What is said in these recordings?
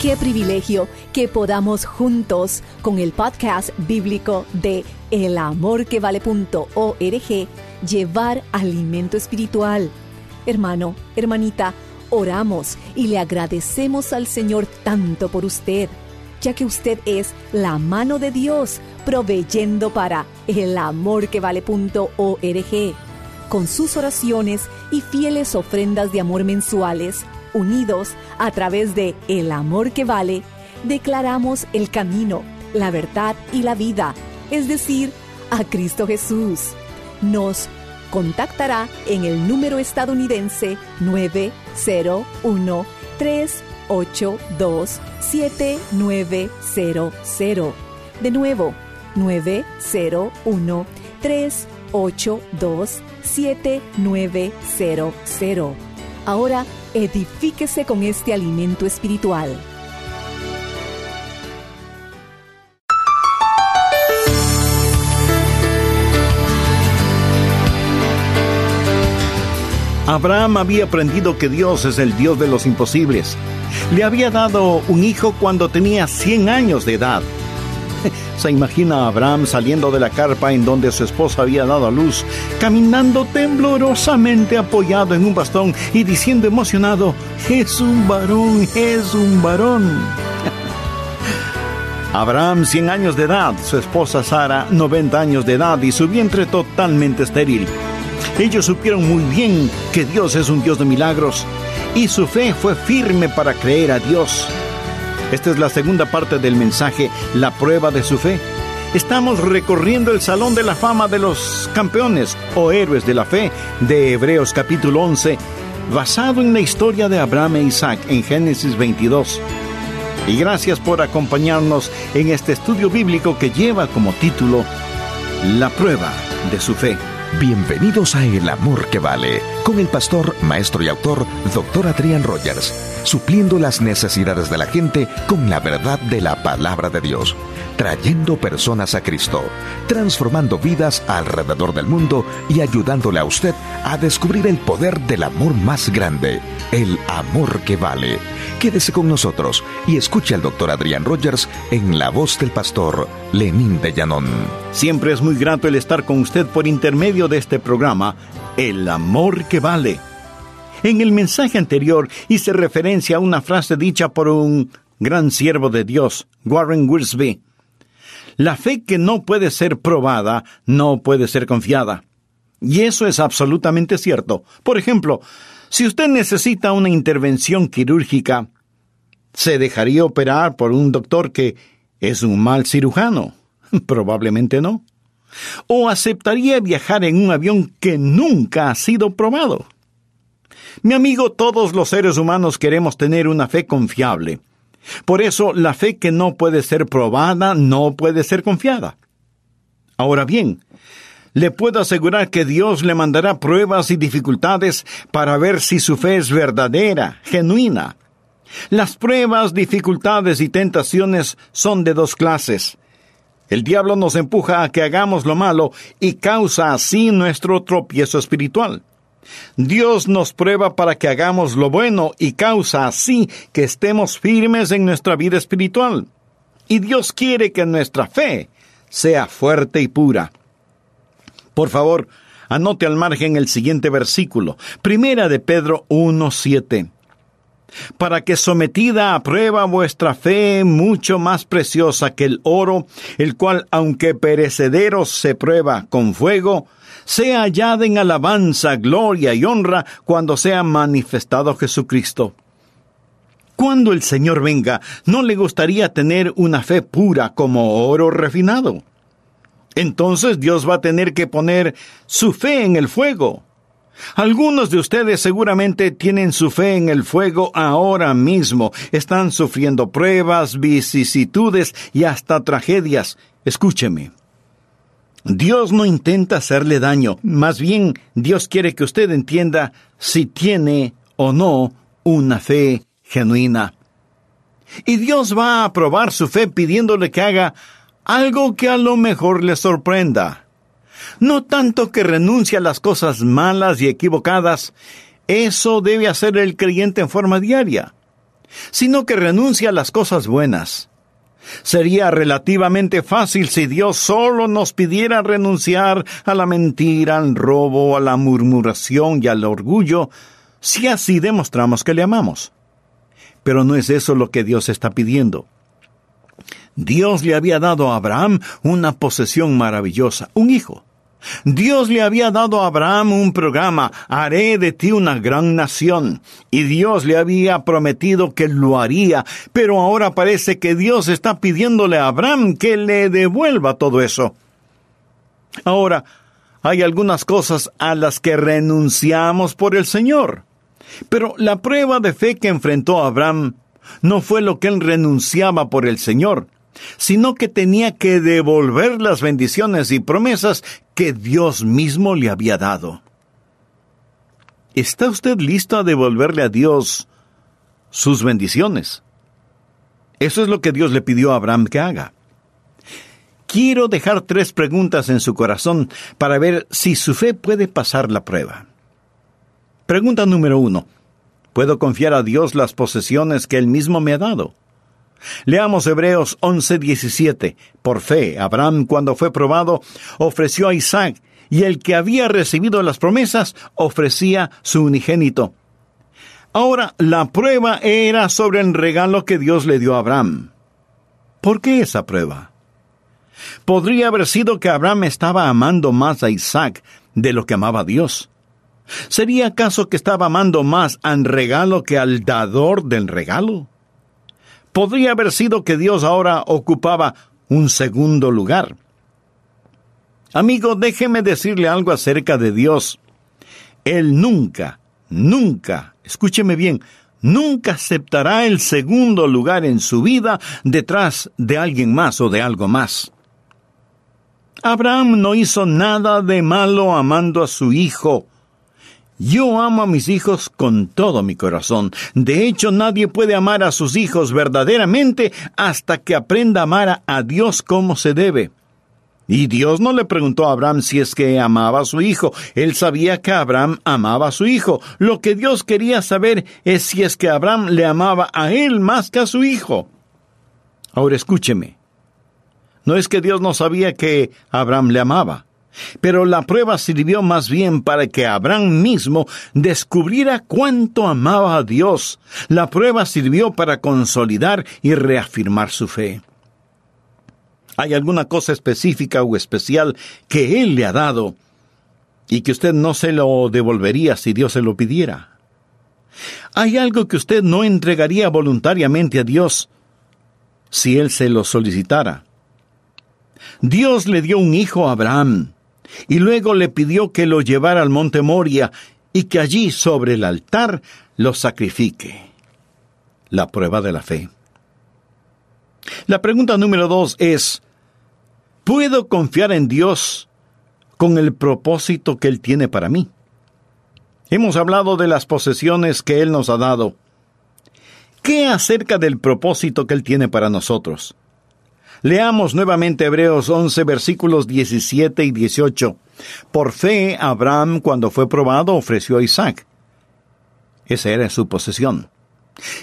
Qué privilegio que podamos juntos con el podcast bíblico de elamorquevale.org llevar alimento espiritual. Hermano, hermanita, oramos y le agradecemos al Señor tanto por usted, ya que usted es la mano de Dios proveyendo para elamorquevale.org. Con sus oraciones y fieles ofrendas de amor mensuales, unidos a través de El Amor que Vale, declaramos el camino, la verdad y la vida, es decir, a Cristo Jesús. Nos contactará en el número estadounidense 901 382 7900. De nuevo, 901 382 7900. Ahora edifíquese con este alimento espiritual. Abraham había aprendido que Dios es el Dios de los imposibles. Le había dado un hijo cuando tenía 100 años de edad. Se imagina a Abraham saliendo de la carpa en donde su esposa había dado a luz, caminando temblorosamente apoyado en un bastón y diciendo emocionado, es un varón, es un varón. Abraham 100 años de edad, su esposa Sara 90 años de edad y su vientre totalmente estéril. Ellos supieron muy bien que Dios es un Dios de milagros y su fe fue firme para creer a Dios. Esta es la segunda parte del mensaje, la prueba de su fe. Estamos recorriendo el Salón de la Fama de los Campeones o Héroes de la Fe de Hebreos capítulo 11, basado en la historia de Abraham e Isaac en Génesis 22. Y gracias por acompañarnos en este estudio bíblico que lleva como título La prueba de su fe. Bienvenidos a El Amor que Vale, con el pastor, maestro y autor, Dr. Adrián Rogers, supliendo las necesidades de la gente con la verdad de la palabra de Dios, trayendo personas a Cristo, transformando vidas alrededor del mundo y ayudándole a usted a descubrir el poder del amor más grande, el amor que vale. Quédese con nosotros y escuche al Dr. Adrián Rogers en la voz del pastor Lenín de Llanón. Siempre es muy grato el estar con usted por intermedio de este programa, El amor que vale. En el mensaje anterior hice referencia a una frase dicha por un gran siervo de Dios, Warren Wiersbe. La fe que no puede ser probada no puede ser confiada. Y eso es absolutamente cierto. Por ejemplo, si usted necesita una intervención quirúrgica, ¿se dejaría operar por un doctor que es un mal cirujano? Probablemente no. ¿O aceptaría viajar en un avión que nunca ha sido probado? Mi amigo, todos los seres humanos queremos tener una fe confiable. Por eso, la fe que no puede ser probada no puede ser confiada. Ahora bien, le puedo asegurar que Dios le mandará pruebas y dificultades para ver si su fe es verdadera, genuina. Las pruebas, dificultades y tentaciones son de dos clases. El diablo nos empuja a que hagamos lo malo y causa así nuestro tropiezo espiritual. Dios nos prueba para que hagamos lo bueno y causa así que estemos firmes en nuestra vida espiritual. Y Dios quiere que nuestra fe sea fuerte y pura. Por favor, anote al margen el siguiente versículo, Primera de Pedro 1:7. Para que sometida a prueba vuestra fe mucho más preciosa que el oro, el cual aunque perecedero se prueba con fuego, sea hallada en alabanza, gloria y honra cuando sea manifestado Jesucristo. Cuando el Señor venga, ¿no le gustaría tener una fe pura como oro refinado? Entonces Dios va a tener que poner su fe en el fuego. Algunos de ustedes seguramente tienen su fe en el fuego ahora mismo. Están sufriendo pruebas, vicisitudes y hasta tragedias. Escúcheme. Dios no intenta hacerle daño, más bien Dios quiere que usted entienda si tiene o no una fe genuina. Y Dios va a probar su fe pidiéndole que haga algo que a lo mejor le sorprenda. No tanto que renuncie a las cosas malas y equivocadas, eso debe hacer el creyente en forma diaria. sino que renuncia a las cosas buenas. Sería relativamente fácil si Dios solo nos pidiera renunciar a la mentira, al robo, a la murmuración y al orgullo, si así demostramos que le amamos. Pero no es eso lo que Dios está pidiendo. Dios le había dado a Abraham una posesión maravillosa, un hijo. Dios le había dado a Abraham un programa, haré de ti una gran nación, y Dios le había prometido que lo haría, pero ahora parece que Dios está pidiéndole a Abraham que le devuelva todo eso. Ahora, hay algunas cosas a las que renunciamos por el Señor, pero la prueba de fe que enfrentó Abraham no fue lo que él renunciaba por el Señor, sino que tenía que devolver las bendiciones y promesas que Dios mismo le había dado. ¿Está usted listo a devolverle a Dios sus bendiciones? Eso es lo que Dios le pidió a Abraham que haga. Quiero dejar tres preguntas en su corazón para ver si su fe puede pasar la prueba. Pregunta número uno. ¿Puedo confiar a Dios las posesiones que Él mismo me ha dado? Leamos Hebreos 11:17. Por fe, Abraham, cuando fue probado, ofreció a Isaac, y el que había recibido las promesas ofrecía su unigénito. Ahora, la prueba era sobre el regalo que Dios le dio a Abraham. ¿Por qué esa prueba? Podría haber sido que Abraham estaba amando más a Isaac de lo que amaba a Dios. ¿Sería acaso que estaba amando más al regalo que al dador del regalo? Podría haber sido que Dios ahora ocupaba un segundo lugar. Amigo, déjeme decirle algo acerca de Dios. Él nunca, nunca, escúcheme bien, nunca aceptará el segundo lugar en su vida detrás de alguien más o de algo más. Abraham no hizo nada de malo amando a su hijo, yo amo a mis hijos con todo mi corazón. De hecho, nadie puede amar a sus hijos verdaderamente hasta que aprenda a amar a Dios como se debe. Y Dios no le preguntó a Abraham si es que amaba a su hijo. Él sabía que Abraham amaba a su hijo. Lo que Dios quería saber es si es que Abraham le amaba a él más que a su hijo. Ahora escúcheme. No es que Dios no sabía que Abraham le amaba. Pero la prueba sirvió más bien para que Abraham mismo descubriera cuánto amaba a Dios. La prueba sirvió para consolidar y reafirmar su fe. ¿Hay alguna cosa específica o especial que Él le ha dado y que usted no se lo devolvería si Dios se lo pidiera? ¿Hay algo que usted no entregaría voluntariamente a Dios si Él se lo solicitara? Dios le dio un hijo a Abraham y luego le pidió que lo llevara al monte Moria y que allí sobre el altar lo sacrifique. La prueba de la fe. La pregunta número dos es, ¿puedo confiar en Dios con el propósito que Él tiene para mí? Hemos hablado de las posesiones que Él nos ha dado. ¿Qué acerca del propósito que Él tiene para nosotros? Leamos nuevamente Hebreos 11 versículos 17 y 18. Por fe, Abraham, cuando fue probado, ofreció a Isaac. Esa era su posesión.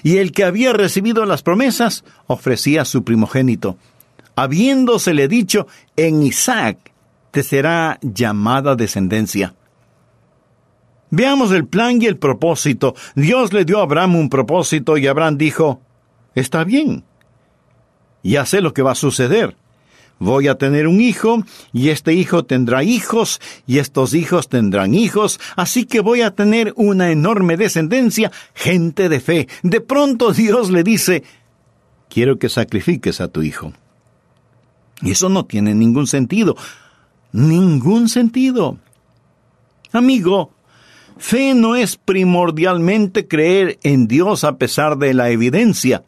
Y el que había recibido las promesas ofrecía su primogénito, habiéndosele dicho, en Isaac te será llamada descendencia. Veamos el plan y el propósito. Dios le dio a Abraham un propósito y Abraham dijo, Está bien, ya sé lo que va a suceder. Voy a tener un hijo, y este hijo tendrá hijos, y estos hijos tendrán hijos, así que voy a tener una enorme descendencia, gente de fe. De pronto Dios le dice, quiero que sacrifiques a tu hijo. Y eso no tiene ningún sentido. Ningún sentido. Amigo, fe no es primordialmente creer en Dios a pesar de la evidencia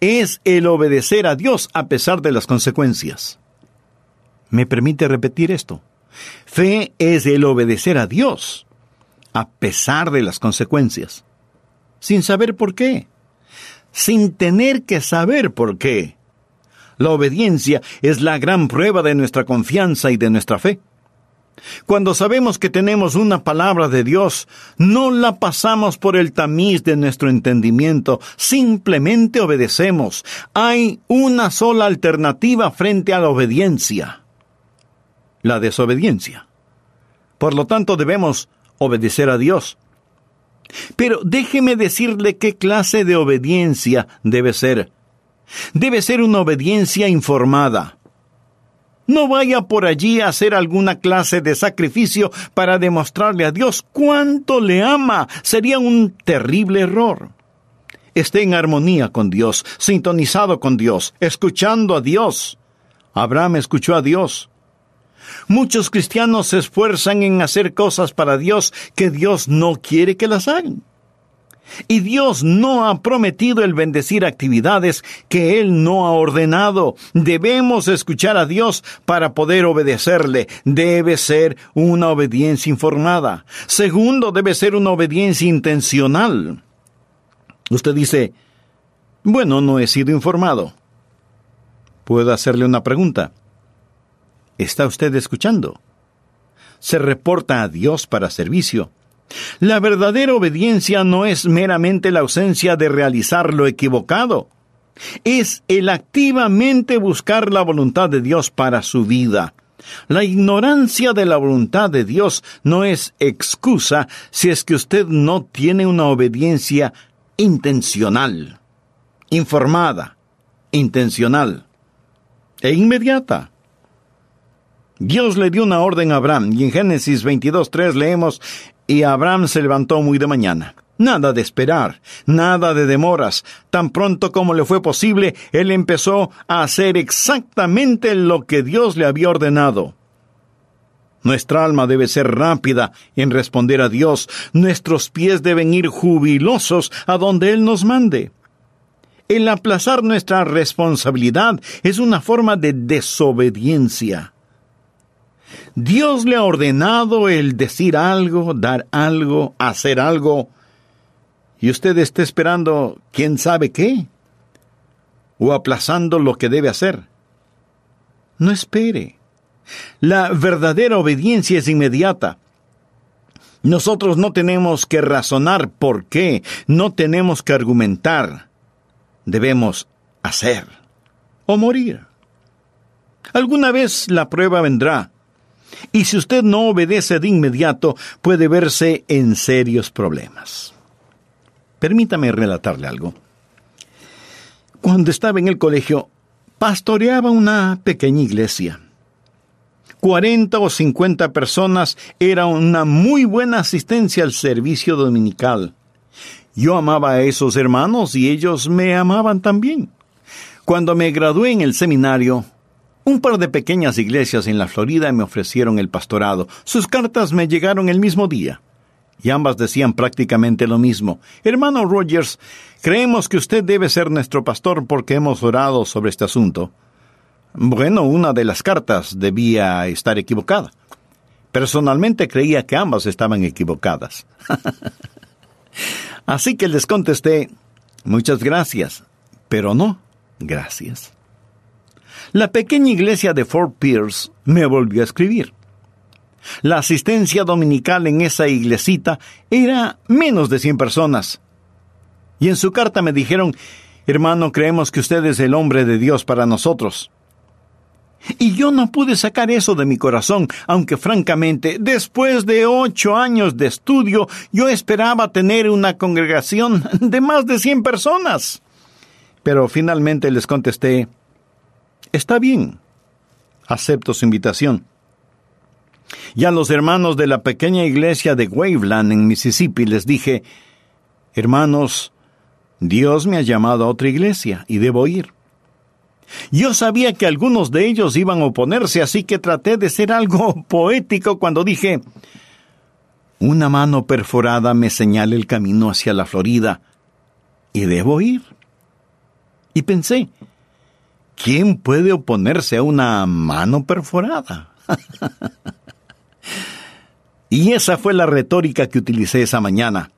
es el obedecer a Dios a pesar de las consecuencias. ¿Me permite repetir esto? Fe es el obedecer a Dios a pesar de las consecuencias, sin saber por qué, sin tener que saber por qué. La obediencia es la gran prueba de nuestra confianza y de nuestra fe. Cuando sabemos que tenemos una palabra de Dios, no la pasamos por el tamiz de nuestro entendimiento, simplemente obedecemos. Hay una sola alternativa frente a la obediencia, la desobediencia. Por lo tanto, debemos obedecer a Dios. Pero déjeme decirle qué clase de obediencia debe ser. Debe ser una obediencia informada no vaya por allí a hacer alguna clase de sacrificio para demostrarle a Dios cuánto le ama. Sería un terrible error. Esté en armonía con Dios, sintonizado con Dios, escuchando a Dios. Abraham escuchó a Dios. Muchos cristianos se esfuerzan en hacer cosas para Dios que Dios no quiere que las hagan. Y Dios no ha prometido el bendecir actividades que Él no ha ordenado. Debemos escuchar a Dios para poder obedecerle. Debe ser una obediencia informada. Segundo, debe ser una obediencia intencional. Usted dice, bueno, no he sido informado. Puedo hacerle una pregunta. ¿Está usted escuchando? ¿Se reporta a Dios para servicio? La verdadera obediencia no es meramente la ausencia de realizar lo equivocado, es el activamente buscar la voluntad de Dios para su vida. La ignorancia de la voluntad de Dios no es excusa si es que usted no tiene una obediencia intencional, informada, intencional e inmediata. Dios le dio una orden a Abraham y en Génesis 22.3 leemos, y Abraham se levantó muy de mañana. Nada de esperar, nada de demoras. Tan pronto como le fue posible, él empezó a hacer exactamente lo que Dios le había ordenado. Nuestra alma debe ser rápida en responder a Dios. Nuestros pies deben ir jubilosos a donde Él nos mande. El aplazar nuestra responsabilidad es una forma de desobediencia. Dios le ha ordenado el decir algo, dar algo, hacer algo, y usted está esperando quién sabe qué, o aplazando lo que debe hacer. No espere. La verdadera obediencia es inmediata. Nosotros no tenemos que razonar por qué, no tenemos que argumentar. Debemos hacer o morir. Alguna vez la prueba vendrá, y si usted no obedece de inmediato, puede verse en serios problemas. Permítame relatarle algo. Cuando estaba en el colegio, pastoreaba una pequeña iglesia. Cuarenta o cincuenta personas era una muy buena asistencia al servicio dominical. Yo amaba a esos hermanos y ellos me amaban también. Cuando me gradué en el seminario, un par de pequeñas iglesias en la Florida me ofrecieron el pastorado. Sus cartas me llegaron el mismo día. Y ambas decían prácticamente lo mismo. Hermano Rogers, creemos que usted debe ser nuestro pastor porque hemos orado sobre este asunto. Bueno, una de las cartas debía estar equivocada. Personalmente creía que ambas estaban equivocadas. Así que les contesté, muchas gracias, pero no, gracias. La pequeña iglesia de Fort Pierce me volvió a escribir. La asistencia dominical en esa iglesita era menos de 100 personas. Y en su carta me dijeron, hermano, creemos que usted es el hombre de Dios para nosotros. Y yo no pude sacar eso de mi corazón, aunque francamente, después de ocho años de estudio, yo esperaba tener una congregación de más de cien personas. Pero finalmente les contesté, Está bien. Acepto su invitación. Y a los hermanos de la pequeña iglesia de Waveland en Mississippi les dije, Hermanos, Dios me ha llamado a otra iglesia y debo ir. Yo sabía que algunos de ellos iban a oponerse, así que traté de ser algo poético cuando dije, una mano perforada me señala el camino hacia la Florida y debo ir. Y pensé, ¿Quién puede oponerse a una mano perforada? y esa fue la retórica que utilicé esa mañana.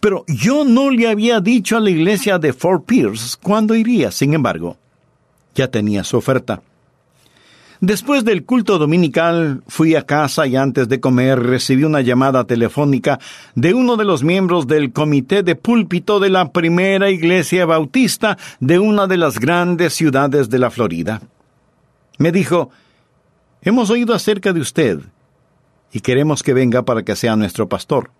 Pero yo no le había dicho a la iglesia de Fort Pierce cuándo iría, sin embargo. Ya tenía su oferta. Después del culto dominical fui a casa y antes de comer recibí una llamada telefónica de uno de los miembros del comité de púlpito de la primera iglesia bautista de una de las grandes ciudades de la Florida. Me dijo, Hemos oído acerca de usted y queremos que venga para que sea nuestro pastor.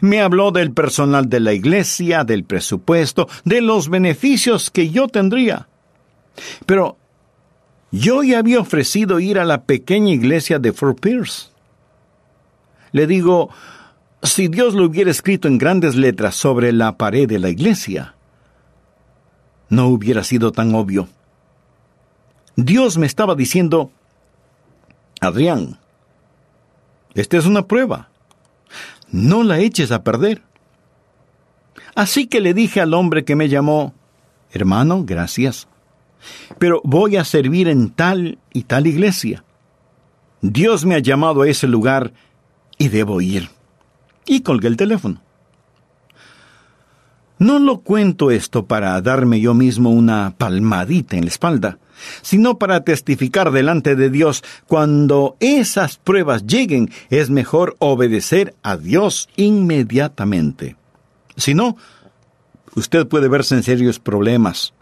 Me habló del personal de la iglesia, del presupuesto, de los beneficios que yo tendría. Pero yo ya había ofrecido ir a la pequeña iglesia de Fort Pierce. Le digo, si Dios lo hubiera escrito en grandes letras sobre la pared de la iglesia, no hubiera sido tan obvio. Dios me estaba diciendo, Adrián, esta es una prueba. No la eches a perder. Así que le dije al hombre que me llamó, hermano, gracias pero voy a servir en tal y tal iglesia. Dios me ha llamado a ese lugar y debo ir. Y colgué el teléfono. No lo cuento esto para darme yo mismo una palmadita en la espalda, sino para testificar delante de Dios cuando esas pruebas lleguen es mejor obedecer a Dios inmediatamente. Si no, usted puede verse en serios problemas.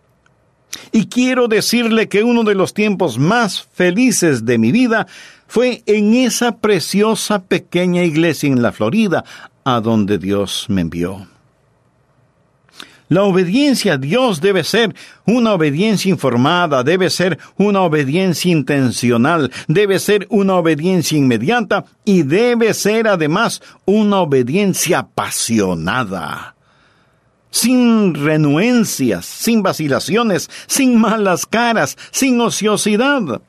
Y quiero decirle que uno de los tiempos más felices de mi vida fue en esa preciosa pequeña iglesia en la Florida, a donde Dios me envió. La obediencia a Dios debe ser una obediencia informada, debe ser una obediencia intencional, debe ser una obediencia inmediata y debe ser además una obediencia apasionada sin renuencias, sin vacilaciones, sin malas caras, sin ociosidad.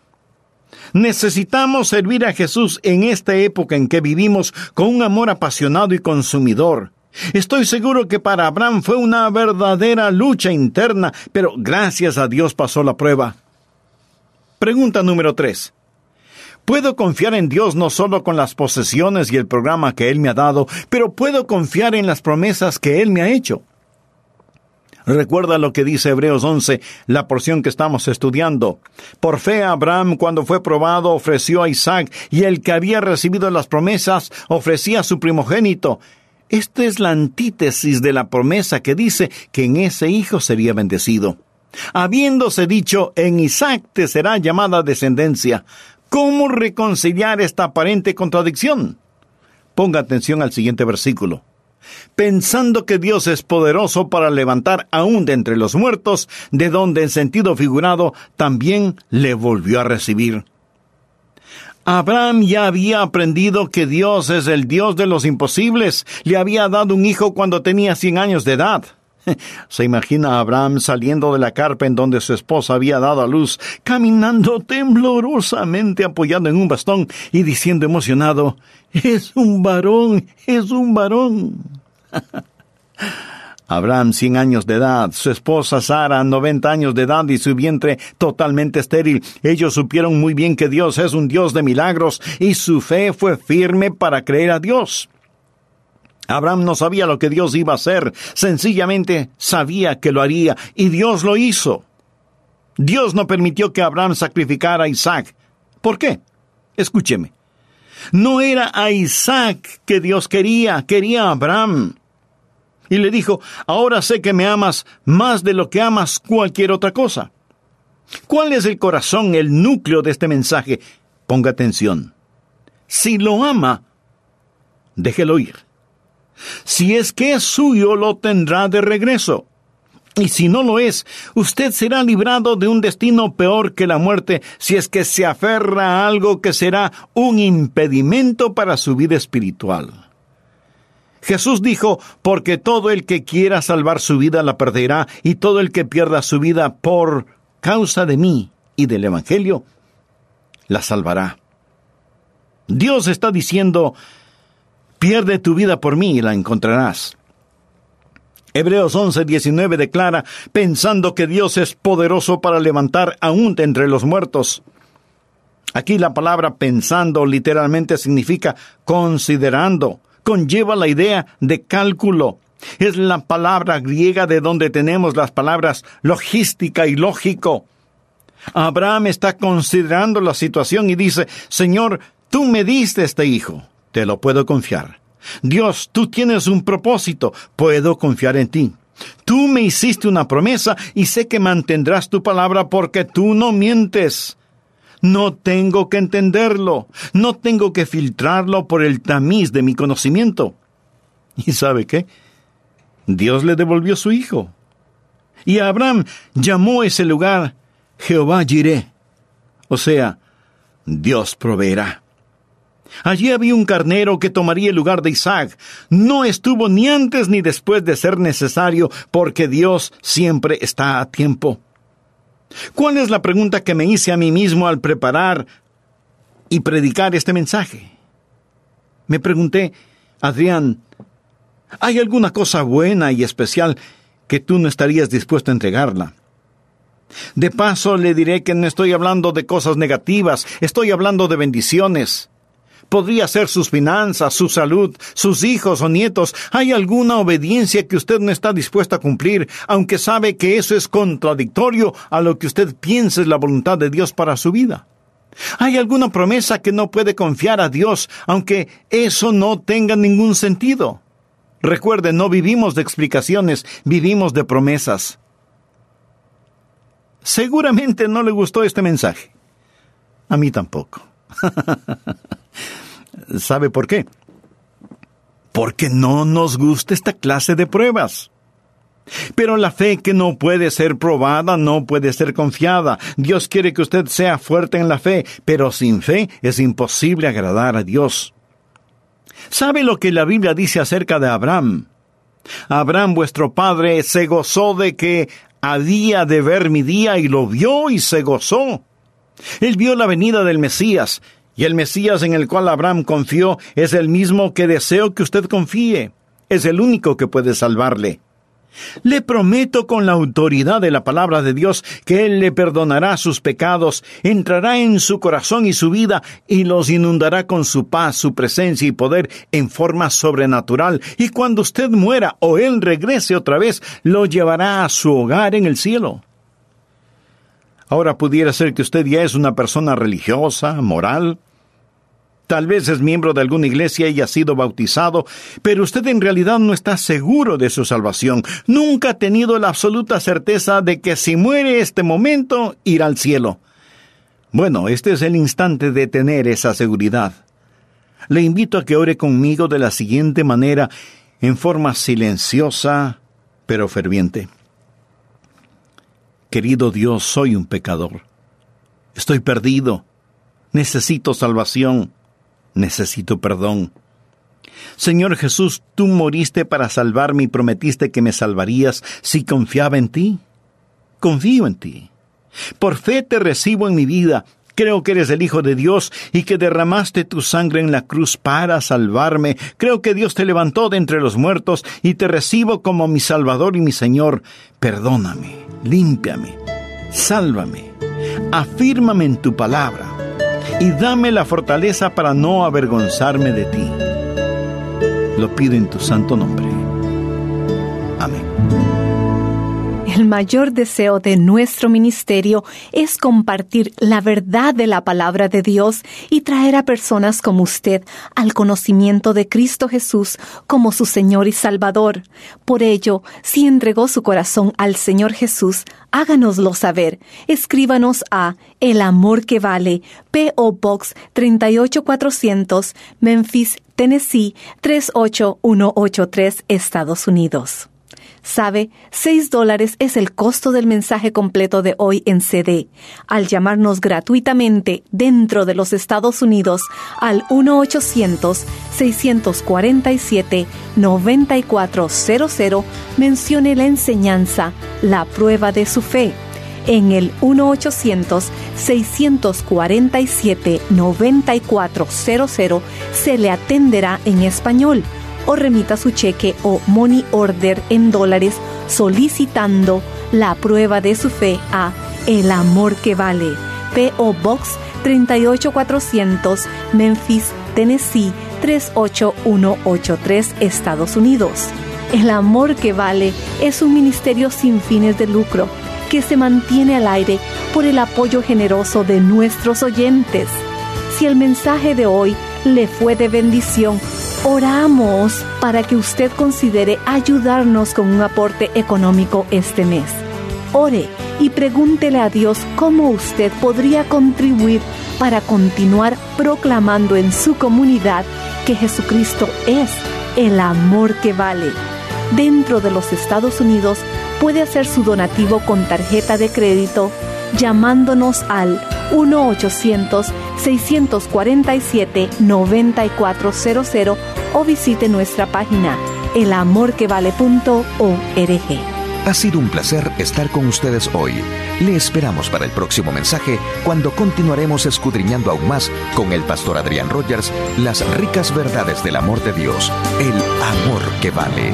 Necesitamos servir a Jesús en esta época en que vivimos con un amor apasionado y consumidor. Estoy seguro que para Abraham fue una verdadera lucha interna, pero gracias a Dios pasó la prueba. Pregunta número 3. Puedo confiar en Dios no solo con las posesiones y el programa que Él me ha dado, pero puedo confiar en las promesas que Él me ha hecho. Recuerda lo que dice Hebreos 11, la porción que estamos estudiando. Por fe Abraham, cuando fue probado, ofreció a Isaac, y el que había recibido las promesas ofrecía a su primogénito. Esta es la antítesis de la promesa que dice que en ese hijo sería bendecido. Habiéndose dicho, en Isaac te será llamada descendencia. ¿Cómo reconciliar esta aparente contradicción? Ponga atención al siguiente versículo pensando que Dios es poderoso para levantar aún de entre los muertos, de donde en sentido figurado también le volvió a recibir. Abraham ya había aprendido que Dios es el Dios de los imposibles. Le había dado un hijo cuando tenía cien años de edad. Se imagina a Abraham saliendo de la carpa en donde su esposa había dado a luz, caminando temblorosamente apoyado en un bastón y diciendo emocionado, Es un varón, es un varón. Abraham, cien años de edad, su esposa Sara, noventa años de edad y su vientre totalmente estéril. Ellos supieron muy bien que Dios es un Dios de milagros y su fe fue firme para creer a Dios. Abraham no sabía lo que Dios iba a hacer, sencillamente sabía que lo haría y Dios lo hizo. Dios no permitió que Abraham sacrificara a Isaac. ¿Por qué? Escúcheme. No era a Isaac que Dios quería, quería a Abraham. Y le dijo, ahora sé que me amas más de lo que amas cualquier otra cosa. ¿Cuál es el corazón, el núcleo de este mensaje? Ponga atención. Si lo ama, déjelo ir. Si es que es suyo, lo tendrá de regreso. Y si no lo es, usted será librado de un destino peor que la muerte si es que se aferra a algo que será un impedimento para su vida espiritual. Jesús dijo, porque todo el que quiera salvar su vida la perderá, y todo el que pierda su vida por causa de mí y del Evangelio, la salvará. Dios está diciendo, Pierde tu vida por mí y la encontrarás. Hebreos 11:19 declara, pensando que Dios es poderoso para levantar aún de entre los muertos. Aquí la palabra pensando literalmente significa considerando, conlleva la idea de cálculo. Es la palabra griega de donde tenemos las palabras logística y lógico. Abraham está considerando la situación y dice, Señor, tú me diste este hijo, te lo puedo confiar. Dios, tú tienes un propósito, puedo confiar en ti. Tú me hiciste una promesa y sé que mantendrás tu palabra porque tú no mientes. No tengo que entenderlo, no tengo que filtrarlo por el tamiz de mi conocimiento. ¿Y sabe qué? Dios le devolvió su hijo. Y Abraham llamó ese lugar Jehová Jiré, o sea, Dios proveerá. Allí había un carnero que tomaría el lugar de Isaac. No estuvo ni antes ni después de ser necesario, porque Dios siempre está a tiempo. ¿Cuál es la pregunta que me hice a mí mismo al preparar y predicar este mensaje? Me pregunté, Adrián, ¿hay alguna cosa buena y especial que tú no estarías dispuesto a entregarla? De paso le diré que no estoy hablando de cosas negativas, estoy hablando de bendiciones. Podría ser sus finanzas, su salud, sus hijos o nietos. ¿Hay alguna obediencia que usted no está dispuesto a cumplir, aunque sabe que eso es contradictorio a lo que usted piensa es la voluntad de Dios para su vida? ¿Hay alguna promesa que no puede confiar a Dios, aunque eso no tenga ningún sentido? Recuerde, no vivimos de explicaciones, vivimos de promesas. Seguramente no le gustó este mensaje. A mí tampoco. ¿Sabe por qué? Porque no nos gusta esta clase de pruebas. Pero la fe que no puede ser probada no puede ser confiada. Dios quiere que usted sea fuerte en la fe, pero sin fe es imposible agradar a Dios. ¿Sabe lo que la Biblia dice acerca de Abraham? Abraham, vuestro padre, se gozó de que había de ver mi día y lo vio y se gozó. Él vio la venida del Mesías, y el Mesías en el cual Abraham confió es el mismo que deseo que usted confíe. Es el único que puede salvarle. Le prometo con la autoridad de la palabra de Dios que Él le perdonará sus pecados, entrará en su corazón y su vida y los inundará con su paz, su presencia y poder en forma sobrenatural. Y cuando usted muera o Él regrese otra vez, lo llevará a su hogar en el cielo. Ahora pudiera ser que usted ya es una persona religiosa, moral, Tal vez es miembro de alguna iglesia y ha sido bautizado, pero usted en realidad no está seguro de su salvación. Nunca ha tenido la absoluta certeza de que si muere este momento irá al cielo. Bueno, este es el instante de tener esa seguridad. Le invito a que ore conmigo de la siguiente manera, en forma silenciosa, pero ferviente. Querido Dios, soy un pecador. Estoy perdido. Necesito salvación necesito perdón. Señor Jesús, tú moriste para salvarme y prometiste que me salvarías si confiaba en ti. Confío en ti. Por fe te recibo en mi vida. Creo que eres el Hijo de Dios y que derramaste tu sangre en la cruz para salvarme. Creo que Dios te levantó de entre los muertos y te recibo como mi Salvador y mi Señor. Perdóname, límpiame, sálvame, afírmame en tu palabra y dame la fortaleza para no avergonzarme de ti. Lo pido en tu santo nombre. Amén. El mayor deseo de nuestro ministerio es compartir la verdad de la palabra de Dios y traer a personas como usted al conocimiento de Cristo Jesús como su Señor y Salvador. Por ello, si entregó su corazón al Señor Jesús, háganoslo saber. Escríbanos a El Amor que Vale, P.O. Box 38400, Memphis, Tennessee 38183, Estados Unidos. Sabe, 6 dólares es el costo del mensaje completo de hoy en CD. Al llamarnos gratuitamente dentro de los Estados Unidos al 1-800-647-9400, mencione la enseñanza, la prueba de su fe. En el 1-800-647-9400 se le atenderá en español o remita su cheque o money order en dólares solicitando la prueba de su fe a El Amor que Vale, PO Box 38400, Memphis, Tennessee 38183, Estados Unidos. El Amor que Vale es un ministerio sin fines de lucro que se mantiene al aire por el apoyo generoso de nuestros oyentes. Si el mensaje de hoy le fue de bendición, oramos para que usted considere ayudarnos con un aporte económico este mes. Ore y pregúntele a Dios cómo usted podría contribuir para continuar proclamando en su comunidad que Jesucristo es el amor que vale. Dentro de los Estados Unidos puede hacer su donativo con tarjeta de crédito llamándonos al 1-800-647-9400 o visite nuestra página elamorquevale.org. Ha sido un placer estar con ustedes hoy. Le esperamos para el próximo mensaje cuando continuaremos escudriñando aún más con el pastor Adrián Rogers las ricas verdades del amor de Dios, el amor que vale.